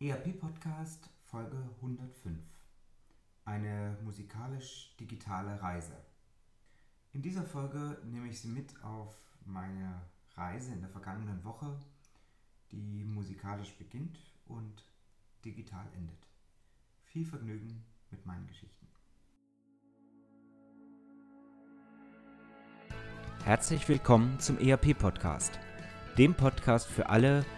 ERP Podcast Folge 105. Eine musikalisch-digitale Reise. In dieser Folge nehme ich Sie mit auf meine Reise in der vergangenen Woche, die musikalisch beginnt und digital endet. Viel Vergnügen mit meinen Geschichten. Herzlich willkommen zum ERP Podcast, dem Podcast für alle, die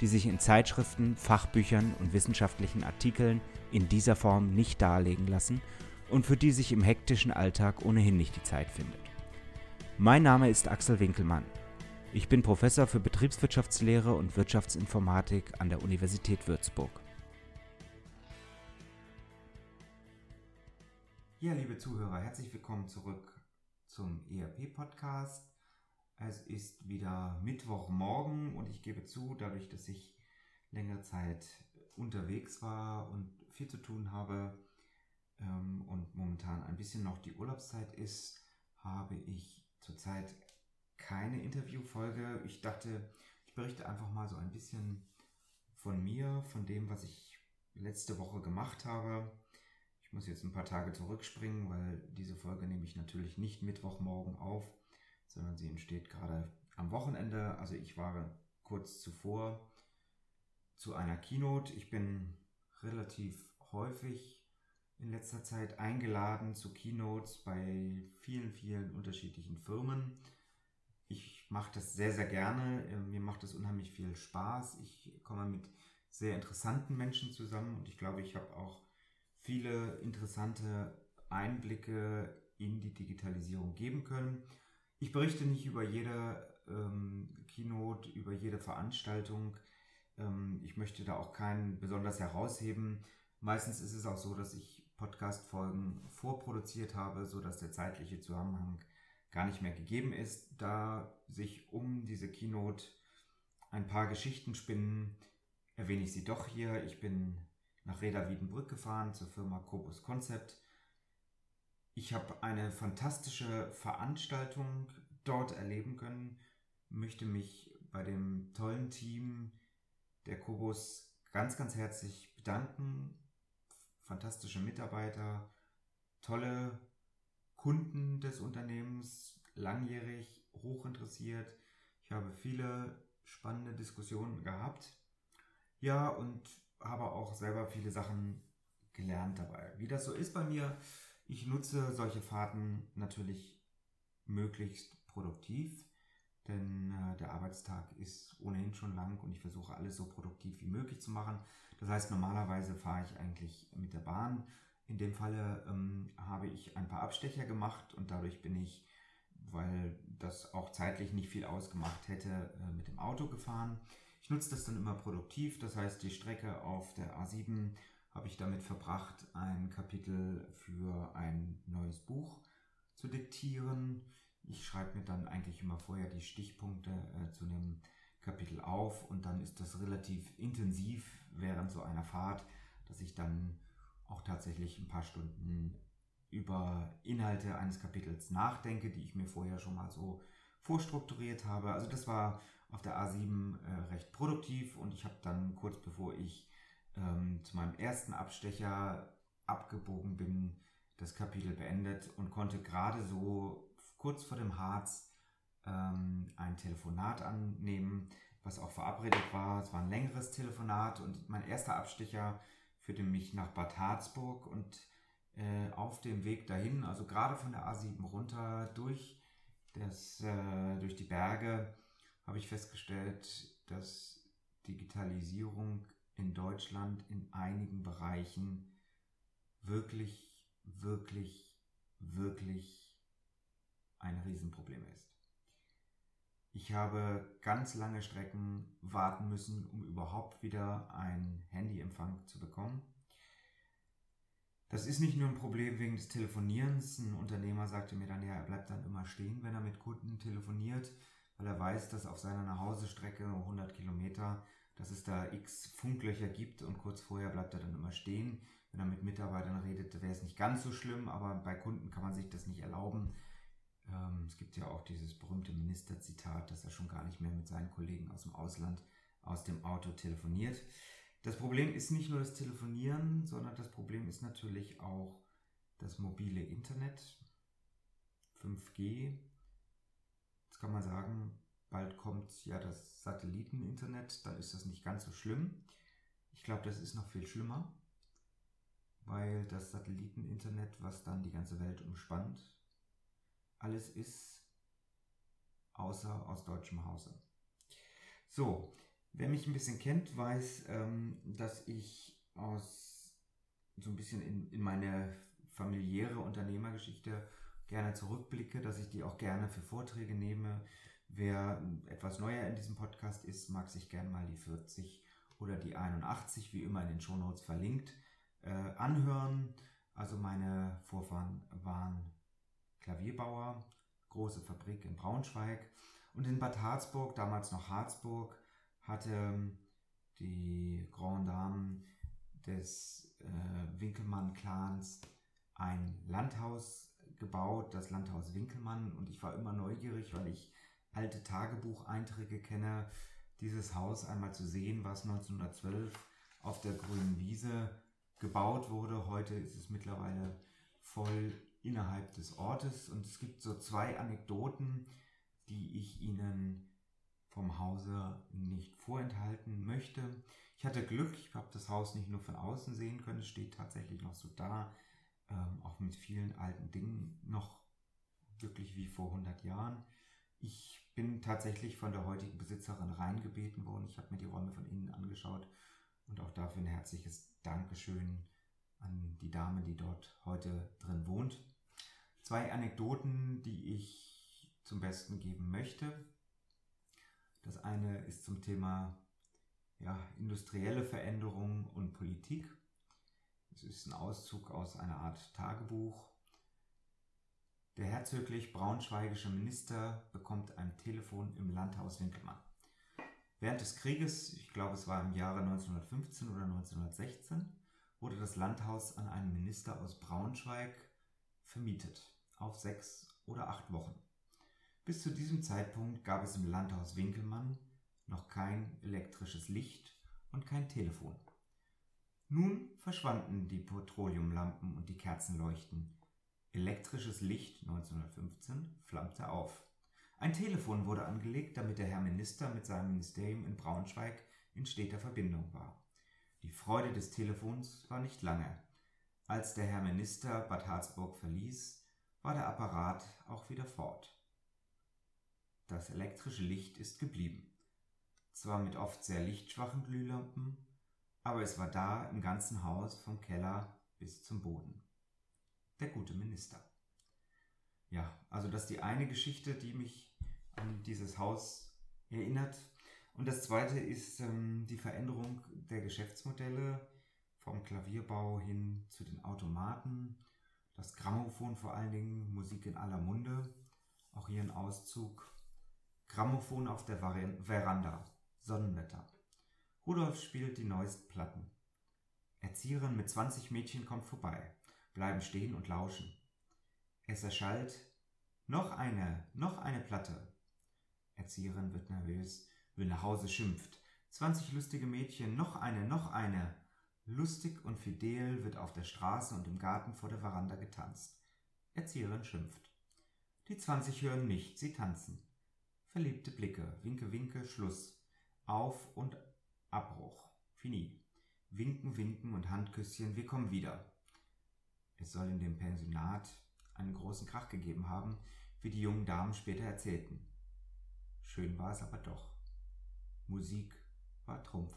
die sich in Zeitschriften, Fachbüchern und wissenschaftlichen Artikeln in dieser Form nicht darlegen lassen und für die sich im hektischen Alltag ohnehin nicht die Zeit findet. Mein Name ist Axel Winkelmann. Ich bin Professor für Betriebswirtschaftslehre und Wirtschaftsinformatik an der Universität Würzburg. Ja, liebe Zuhörer, herzlich willkommen zurück zum ERP-Podcast. Es ist wieder Mittwochmorgen und ich gebe zu, dadurch, dass ich längere Zeit unterwegs war und viel zu tun habe ähm, und momentan ein bisschen noch die Urlaubszeit ist, habe ich zurzeit keine Interviewfolge. Ich dachte, ich berichte einfach mal so ein bisschen von mir, von dem, was ich letzte Woche gemacht habe. Ich muss jetzt ein paar Tage zurückspringen, weil diese Folge nehme ich natürlich nicht Mittwochmorgen auf, sondern sie entsteht gerade am Wochenende. Also ich war kurz zuvor zu einer Keynote. Ich bin relativ häufig in letzter Zeit eingeladen zu Keynotes bei vielen, vielen unterschiedlichen Firmen. Ich mache das sehr, sehr gerne. Mir macht das unheimlich viel Spaß. Ich komme mit sehr interessanten Menschen zusammen und ich glaube, ich habe auch viele interessante Einblicke in die Digitalisierung geben können. Ich berichte nicht über jede ähm, Keynote, über jede Veranstaltung. Ähm, ich möchte da auch keinen besonders herausheben. Meistens ist es auch so, dass ich Podcast-Folgen vorproduziert habe, sodass der zeitliche Zusammenhang gar nicht mehr gegeben ist, da sich um diese Keynote ein paar Geschichten spinnen, erwähne ich sie doch hier. Ich bin nach Reda Wiedenbrück gefahren zur Firma Cobus Concept ich habe eine fantastische Veranstaltung dort erleben können, möchte mich bei dem tollen Team der Kobus ganz, ganz herzlich bedanken. Fantastische Mitarbeiter, tolle Kunden des Unternehmens, langjährig, hochinteressiert. Ich habe viele spannende Diskussionen gehabt. Ja, und habe auch selber viele Sachen gelernt dabei. Wie das so ist bei mir, ich nutze solche Fahrten natürlich möglichst produktiv, denn äh, der Arbeitstag ist ohnehin schon lang und ich versuche alles so produktiv wie möglich zu machen. Das heißt, normalerweise fahre ich eigentlich mit der Bahn. In dem Falle ähm, habe ich ein paar Abstecher gemacht und dadurch bin ich, weil das auch zeitlich nicht viel ausgemacht hätte, äh, mit dem Auto gefahren. Ich nutze das dann immer produktiv, das heißt die Strecke auf der A7 habe ich damit verbracht, ein Kapitel für ein neues Buch zu diktieren. Ich schreibe mir dann eigentlich immer vorher die Stichpunkte äh, zu dem Kapitel auf und dann ist das relativ intensiv während so einer Fahrt, dass ich dann auch tatsächlich ein paar Stunden über Inhalte eines Kapitels nachdenke, die ich mir vorher schon mal so vorstrukturiert habe. Also das war auf der A7 äh, recht produktiv und ich habe dann kurz bevor ich ähm, zu meinem ersten Abstecher abgebogen bin, das Kapitel beendet und konnte gerade so kurz vor dem Harz ähm, ein Telefonat annehmen, was auch verabredet war. Es war ein längeres Telefonat und mein erster Abstecher führte mich nach Bad Harzburg und äh, auf dem Weg dahin, also gerade von der A7 runter durch, das, äh, durch die Berge, habe ich festgestellt, dass Digitalisierung in Deutschland in einigen Bereichen wirklich, wirklich, wirklich ein Riesenproblem ist. Ich habe ganz lange Strecken warten müssen, um überhaupt wieder einen Handyempfang zu bekommen. Das ist nicht nur ein Problem wegen des Telefonierens. Ein Unternehmer sagte mir dann, ja, er bleibt dann immer stehen, wenn er mit Kunden telefoniert, weil er weiß, dass auf seiner Nachhausestrecke 100 Kilometer, dass es da x Funklöcher gibt und kurz vorher bleibt er dann immer stehen. Wenn er mit Mitarbeitern redet, wäre es nicht ganz so schlimm, aber bei Kunden kann man sich das nicht erlauben. Ähm, es gibt ja auch dieses berühmte Ministerzitat, dass er schon gar nicht mehr mit seinen Kollegen aus dem Ausland aus dem Auto telefoniert. Das Problem ist nicht nur das Telefonieren, sondern das Problem ist natürlich auch das mobile Internet, 5G. Jetzt kann man sagen, bald kommt ja das Satelliteninternet, dann ist das nicht ganz so schlimm. Ich glaube, das ist noch viel schlimmer, weil das Satelliteninternet, was dann die ganze Welt umspannt, alles ist außer aus deutschem Hause. So, Wer mich ein bisschen kennt, weiß, ähm, dass ich aus so ein bisschen in, in meine familiäre Unternehmergeschichte gerne zurückblicke, dass ich die auch gerne für Vorträge nehme. Wer etwas neuer in diesem Podcast ist, mag sich gerne mal die 40 oder die 81, wie immer in den Shownotes verlinkt, äh, anhören. Also meine Vorfahren waren Klavierbauer, große Fabrik in Braunschweig und in Bad Harzburg, damals noch Harzburg, hatte ähm, die Grand Dame des äh, Winkelmann-Clans ein Landhaus gebaut, das Landhaus Winkelmann. Und ich war immer neugierig, weil ich alte Tagebucheinträge kenne, dieses Haus einmal zu sehen, was 1912 auf der grünen Wiese gebaut wurde. Heute ist es mittlerweile voll innerhalb des Ortes. Und es gibt so zwei Anekdoten, die ich Ihnen vom Hause nicht vorenthalten möchte. Ich hatte Glück, ich habe das Haus nicht nur von außen sehen können, es steht tatsächlich noch so da, ähm, auch mit vielen alten Dingen, noch wirklich wie vor 100 Jahren. Ich bin tatsächlich von der heutigen Besitzerin reingebeten worden. Ich habe mir die Räume von innen angeschaut und auch dafür ein herzliches Dankeschön an die Dame, die dort heute drin wohnt. Zwei Anekdoten, die ich zum Besten geben möchte. Das eine ist zum Thema ja, industrielle Veränderung und Politik. Es ist ein Auszug aus einer Art Tagebuch. Der herzöglich braunschweigische Minister bekommt ein Telefon im Landhaus Winkelmann. Während des Krieges, ich glaube es war im Jahre 1915 oder 1916, wurde das Landhaus an einen Minister aus Braunschweig vermietet auf sechs oder acht Wochen. Bis zu diesem Zeitpunkt gab es im Landhaus Winkelmann noch kein elektrisches Licht und kein Telefon. Nun verschwanden die Petroleumlampen und die Kerzenleuchten. Elektrisches Licht 1915 flammte auf. Ein Telefon wurde angelegt, damit der Herr Minister mit seinem Ministerium in Braunschweig in steter Verbindung war. Die Freude des Telefons war nicht lange. Als der Herr Minister Bad Harzburg verließ, war der Apparat auch wieder fort. Das elektrische Licht ist geblieben. Zwar mit oft sehr lichtschwachen Glühlampen, aber es war da im ganzen Haus vom Keller bis zum Boden. Der gute Minister. Ja, also das ist die eine Geschichte, die mich an dieses Haus erinnert. Und das zweite ist ähm, die Veränderung der Geschäftsmodelle vom Klavierbau hin zu den Automaten, das Grammophon vor allen Dingen, Musik in aller Munde. Auch hier ein Auszug Grammophon auf der Veranda. Sonnenwetter. Rudolf spielt die neuesten Platten. Erzieherin mit 20 Mädchen kommt vorbei, bleiben stehen und lauschen. Es erschallt noch eine, noch eine Platte. Erzieherin wird nervös, will nach Hause schimpft. 20 lustige Mädchen, noch eine, noch eine. Lustig und fidel wird auf der Straße und im Garten vor der Veranda getanzt. Erzieherin schimpft. Die 20 hören nicht, sie tanzen. Verliebte Blicke, Winke, Winke, Schluss. Auf und Abbruch. Fini. Winken, winken und Handküsschen, wir kommen wieder. Es soll in dem Pensionat einen großen Krach gegeben haben, wie die jungen Damen später erzählten. Schön war es aber doch. Musik war Trumpf.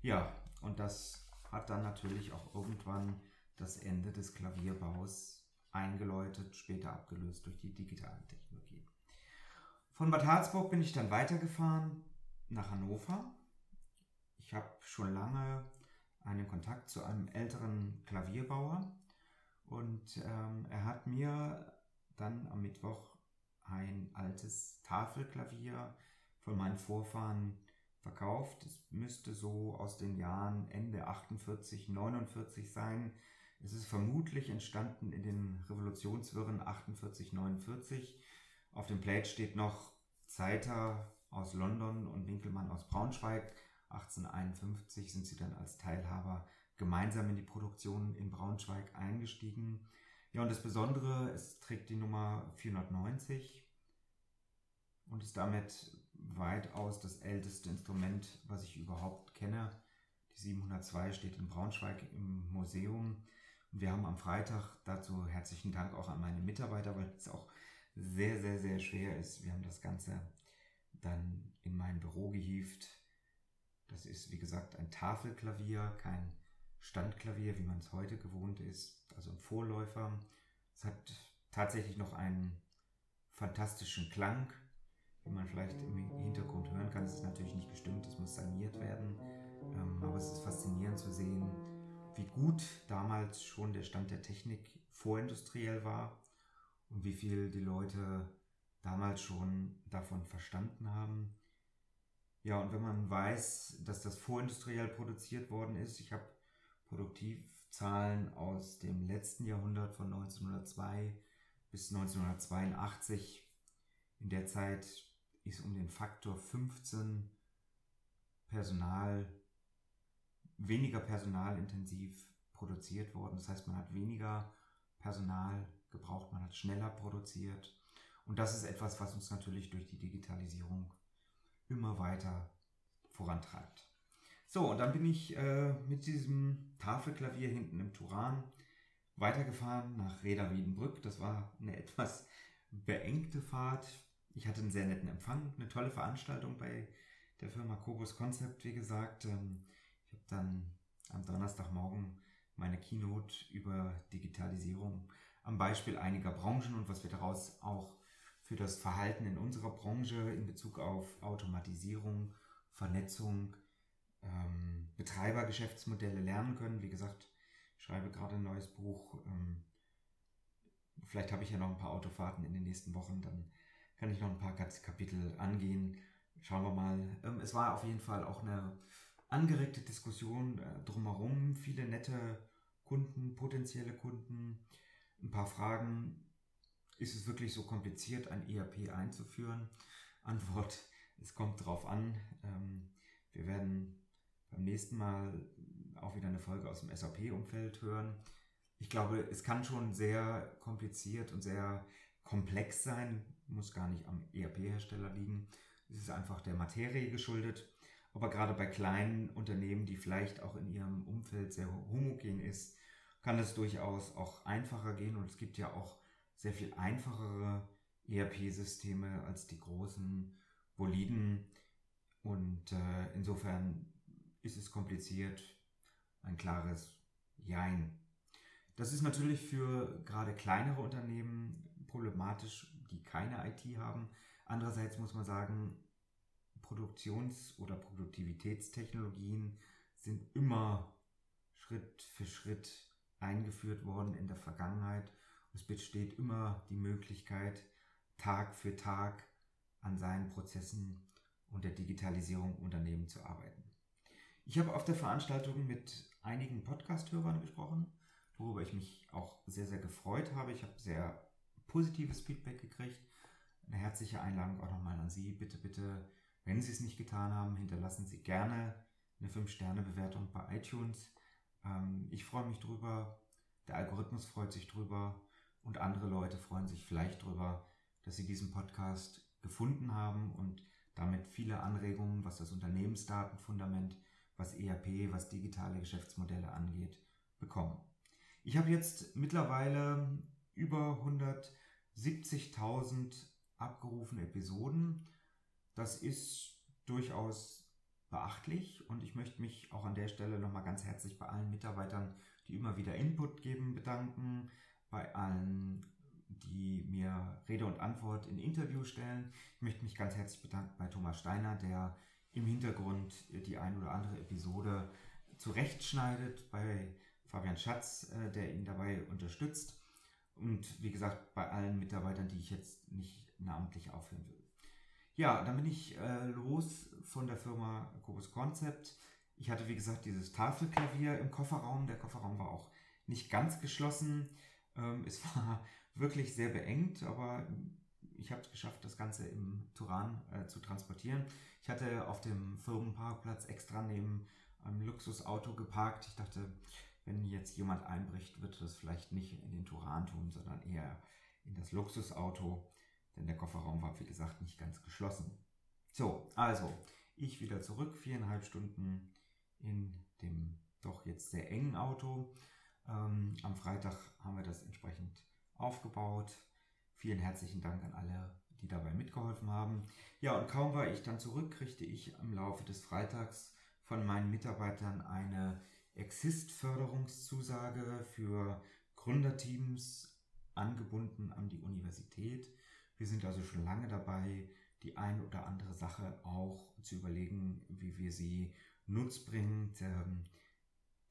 Ja, und das hat dann natürlich auch irgendwann das Ende des Klavierbaus eingeläutet, später abgelöst durch die digitale Technologie. Von Bad Harzburg bin ich dann weitergefahren nach Hannover. Ich habe schon lange einen Kontakt zu einem älteren Klavierbauer und ähm, er hat mir dann am Mittwoch ein altes Tafelklavier von meinen Vorfahren verkauft. Es müsste so aus den Jahren Ende 48, 49 sein. Es ist vermutlich entstanden in den Revolutionswirren 48, 49. Auf dem Plate steht noch Zeiter aus London und Winkelmann aus Braunschweig. 1851 sind sie dann als Teilhaber gemeinsam in die Produktion in Braunschweig eingestiegen. Ja, und das Besondere, es trägt die Nummer 490 und ist damit weitaus das älteste Instrument, was ich überhaupt kenne. Die 702 steht in Braunschweig im Museum. Und wir haben am Freitag dazu herzlichen Dank auch an meine Mitarbeiter, weil es auch sehr, sehr, sehr schwer ist. Wir haben das Ganze dann in mein Büro gehievt. Das ist, wie gesagt, ein Tafelklavier, kein Standklavier, wie man es heute gewohnt ist, also ein Vorläufer. Es hat tatsächlich noch einen fantastischen Klang, wie man vielleicht im Hintergrund hören kann. Es ist natürlich nicht gestimmt, es muss saniert werden, ähm, aber es ist faszinierend zu sehen, wie gut damals schon der Stand der Technik vorindustriell war und wie viel die Leute damals schon davon verstanden haben. Ja, und wenn man weiß, dass das vorindustriell produziert worden ist, ich habe Produktivzahlen aus dem letzten Jahrhundert von 1902 bis 1982. In der Zeit ist um den Faktor 15 Personal, weniger personalintensiv produziert worden. Das heißt, man hat weniger Personal gebraucht, man hat schneller produziert. Und das ist etwas, was uns natürlich durch die Digitalisierung immer weiter vorantreibt. So, und dann bin ich äh, mit diesem Tafelklavier hinten im Turan weitergefahren nach Reda Wiedenbrück. Das war eine etwas beengte Fahrt. Ich hatte einen sehr netten Empfang, eine tolle Veranstaltung bei der Firma Cobus Concept, wie gesagt. Ähm, ich habe dann am Donnerstagmorgen meine Keynote über Digitalisierung am Beispiel einiger Branchen und was wir daraus auch für das Verhalten in unserer Branche in Bezug auf Automatisierung, Vernetzung, ähm, Betreibergeschäftsmodelle lernen können. Wie gesagt, ich schreibe gerade ein neues Buch. Ähm, vielleicht habe ich ja noch ein paar Autofahrten in den nächsten Wochen, dann kann ich noch ein paar Kapitel angehen. Schauen wir mal. Ähm, es war auf jeden Fall auch eine angeregte Diskussion äh, drumherum, viele nette Kunden, potenzielle Kunden, ein paar Fragen, ist es wirklich so kompliziert, ein ERP einzuführen? Antwort, es kommt drauf an. Ähm, wir werden beim nächsten Mal auch wieder eine Folge aus dem SAP-Umfeld hören. Ich glaube, es kann schon sehr kompliziert und sehr komplex sein, muss gar nicht am ERP-Hersteller liegen. Es ist einfach der Materie geschuldet. Aber gerade bei kleinen Unternehmen, die vielleicht auch in ihrem Umfeld sehr homogen ist, kann es durchaus auch einfacher gehen. Und es gibt ja auch sehr viel einfachere ERP-Systeme als die großen Boliden. Und äh, insofern ist es kompliziert. Ein klares Jein. Das ist natürlich für gerade kleinere Unternehmen problematisch, die keine IT haben. Andererseits muss man sagen, Produktions- oder Produktivitätstechnologien sind immer Schritt für Schritt eingeführt worden in der Vergangenheit es besteht immer die Möglichkeit, Tag für Tag an seinen Prozessen und der Digitalisierung Unternehmen zu arbeiten. Ich habe auf der Veranstaltung mit einigen Podcast-Hörern gesprochen, worüber ich mich auch sehr, sehr gefreut habe. Ich habe sehr positives Feedback gekriegt. Eine herzliche Einladung auch nochmal an Sie. Bitte, bitte, wenn Sie es nicht getan haben, hinterlassen Sie gerne eine 5-Sterne-Bewertung bei iTunes. Ähm, ich freue mich drüber. Der Algorithmus freut sich drüber. Und andere Leute freuen sich vielleicht darüber, dass sie diesen Podcast gefunden haben und damit viele Anregungen, was das Unternehmensdatenfundament, was ERP, was digitale Geschäftsmodelle angeht, bekommen. Ich habe jetzt mittlerweile über 170.000 abgerufene Episoden. Das ist durchaus beachtlich und ich möchte mich auch an der Stelle nochmal ganz herzlich bei allen Mitarbeitern, die immer wieder Input geben, bedanken bei allen, die mir Rede und Antwort in Interview stellen. Ich möchte mich ganz herzlich bedanken bei Thomas Steiner, der im Hintergrund die ein oder andere Episode zurechtschneidet, bei Fabian Schatz, äh, der ihn dabei unterstützt. Und wie gesagt, bei allen Mitarbeitern, die ich jetzt nicht namentlich aufhören will. Ja, dann bin ich äh, los von der Firma Cobus Concept. Ich hatte, wie gesagt, dieses Tafelklavier im Kofferraum. Der Kofferraum war auch nicht ganz geschlossen. Ähm, es war wirklich sehr beengt, aber ich habe es geschafft, das Ganze im Turan äh, zu transportieren. Ich hatte auf dem Firmenparkplatz extra neben einem Luxusauto geparkt. Ich dachte, wenn jetzt jemand einbricht, wird das vielleicht nicht in den Turan tun, sondern eher in das Luxusauto, denn der Kofferraum war, wie gesagt, nicht ganz geschlossen. So, also, ich wieder zurück, viereinhalb Stunden in dem doch jetzt sehr engen Auto. Ähm, am Freitag haben wir das entsprechend aufgebaut. Vielen herzlichen Dank an alle, die dabei mitgeholfen haben. Ja, und kaum war ich dann zurück, kriegte ich im Laufe des Freitags von meinen Mitarbeitern eine Exist-Förderungszusage für Gründerteams angebunden an die Universität. Wir sind also schon lange dabei, die ein oder andere Sache auch zu überlegen, wie wir sie nutzbringend ähm,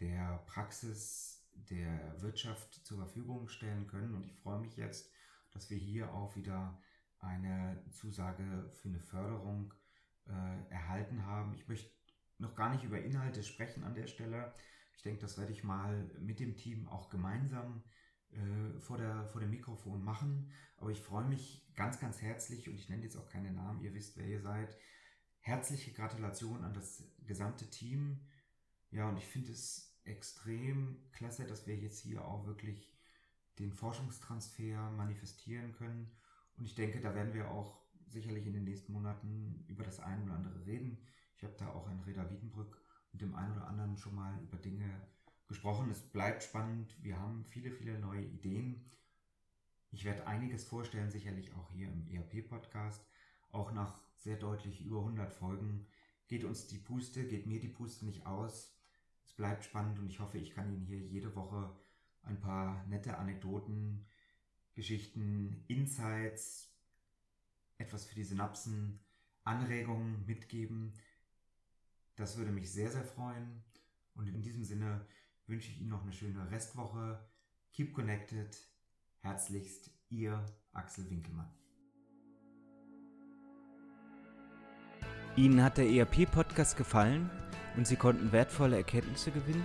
der Praxis der Wirtschaft zur Verfügung stellen können. Und ich freue mich jetzt, dass wir hier auch wieder eine Zusage für eine Förderung äh, erhalten haben. Ich möchte noch gar nicht über Inhalte sprechen an der Stelle. Ich denke, das werde ich mal mit dem Team auch gemeinsam äh, vor, der, vor dem Mikrofon machen. Aber ich freue mich ganz, ganz herzlich und ich nenne jetzt auch keine Namen, ihr wisst, wer ihr seid. Herzliche Gratulation an das gesamte Team. Ja, und ich finde es extrem klasse, dass wir jetzt hier auch wirklich den Forschungstransfer manifestieren können. Und ich denke, da werden wir auch sicherlich in den nächsten Monaten über das eine oder andere reden. Ich habe da auch in Reda Wiedenbrück mit dem einen oder anderen schon mal über Dinge gesprochen. Es bleibt spannend. Wir haben viele, viele neue Ideen. Ich werde einiges vorstellen, sicherlich auch hier im ERP-Podcast. Auch nach sehr deutlich über 100 Folgen geht uns die Puste, geht mir die Puste nicht aus. Es bleibt spannend und ich hoffe, ich kann Ihnen hier jede Woche ein paar nette Anekdoten, Geschichten, Insights, etwas für die Synapsen, Anregungen mitgeben. Das würde mich sehr, sehr freuen. Und in diesem Sinne wünsche ich Ihnen noch eine schöne Restwoche. Keep connected. Herzlichst, Ihr Axel Winkelmann. Ihnen hat der ERP-Podcast gefallen und Sie konnten wertvolle Erkenntnisse gewinnen?